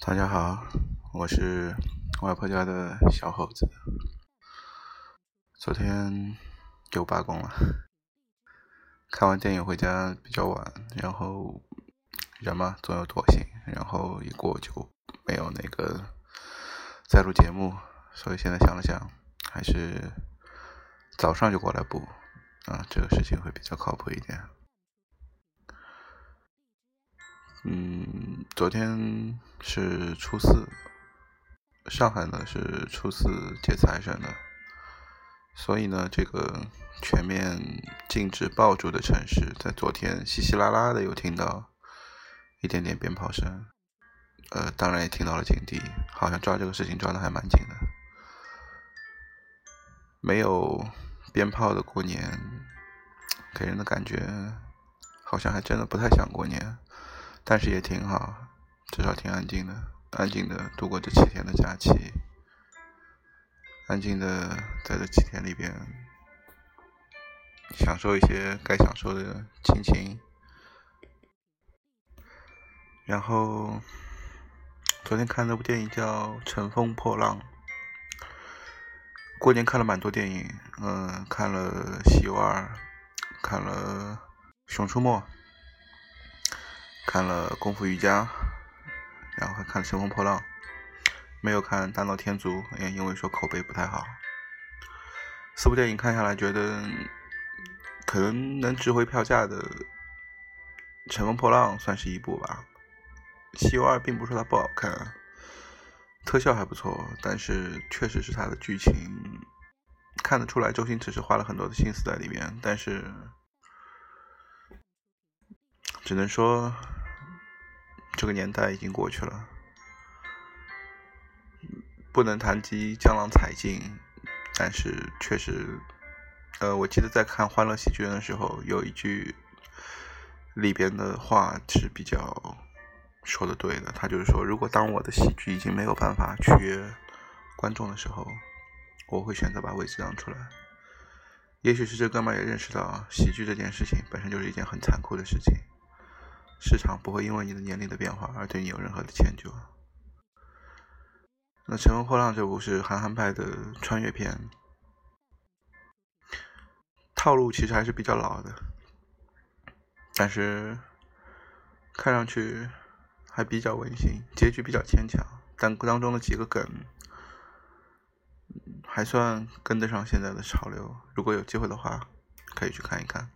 大家好，我是外婆家的小猴子。昨天又罢工了，看完电影回家比较晚，然后人嘛总有惰性，然后一过就没有那个再录节目，所以现在想了想，还是早上就过来补啊，这个事情会比较靠谱一点。嗯，昨天是初四，上海呢是初四接财神的，所以呢，这个全面禁止爆竹的城市，在昨天稀稀拉拉的又听到一点点鞭炮声，呃，当然也听到了警笛，好像抓这个事情抓的还蛮紧的。没有鞭炮的过年，给人的感觉好像还真的不太想过年。但是也挺好，至少挺安静的，安静的度过这七天的假期，安静的在这七天里边享受一些该享受的亲情。然后昨天看那部电影叫《乘风破浪》，过年看了蛮多电影，嗯，看了《西游二》，看了《熊出没》。看了《功夫瑜伽》，看《乘风破浪》，没有看《大闹天竺》，也因为说口碑不太好。四部电影看下来，觉得可能能值回票价的《乘风破浪》算是一部吧。《西游二》并不是说它不好看，特效还不错，但是确实是它的剧情看得出来，周星驰是花了很多的心思在里面，但是只能说。这个年代已经过去了，不能谈及江郎才尽，但是确实，呃，我记得在看《欢乐喜剧人》的时候，有一句里边的话是比较说的对的，他就是说，如果当我的喜剧已经没有办法取悦观众的时候，我会选择把位置让出来。也许是这哥们也认识到，喜剧这件事情本身就是一件很残酷的事情。市场不会因为你的年龄的变化而对你有任何的迁就。那《乘风破浪》这部是韩寒拍的穿越片，套路其实还是比较老的，但是看上去还比较温馨，结局比较牵强，但当中的几个梗还算跟得上现在的潮流。如果有机会的话，可以去看一看。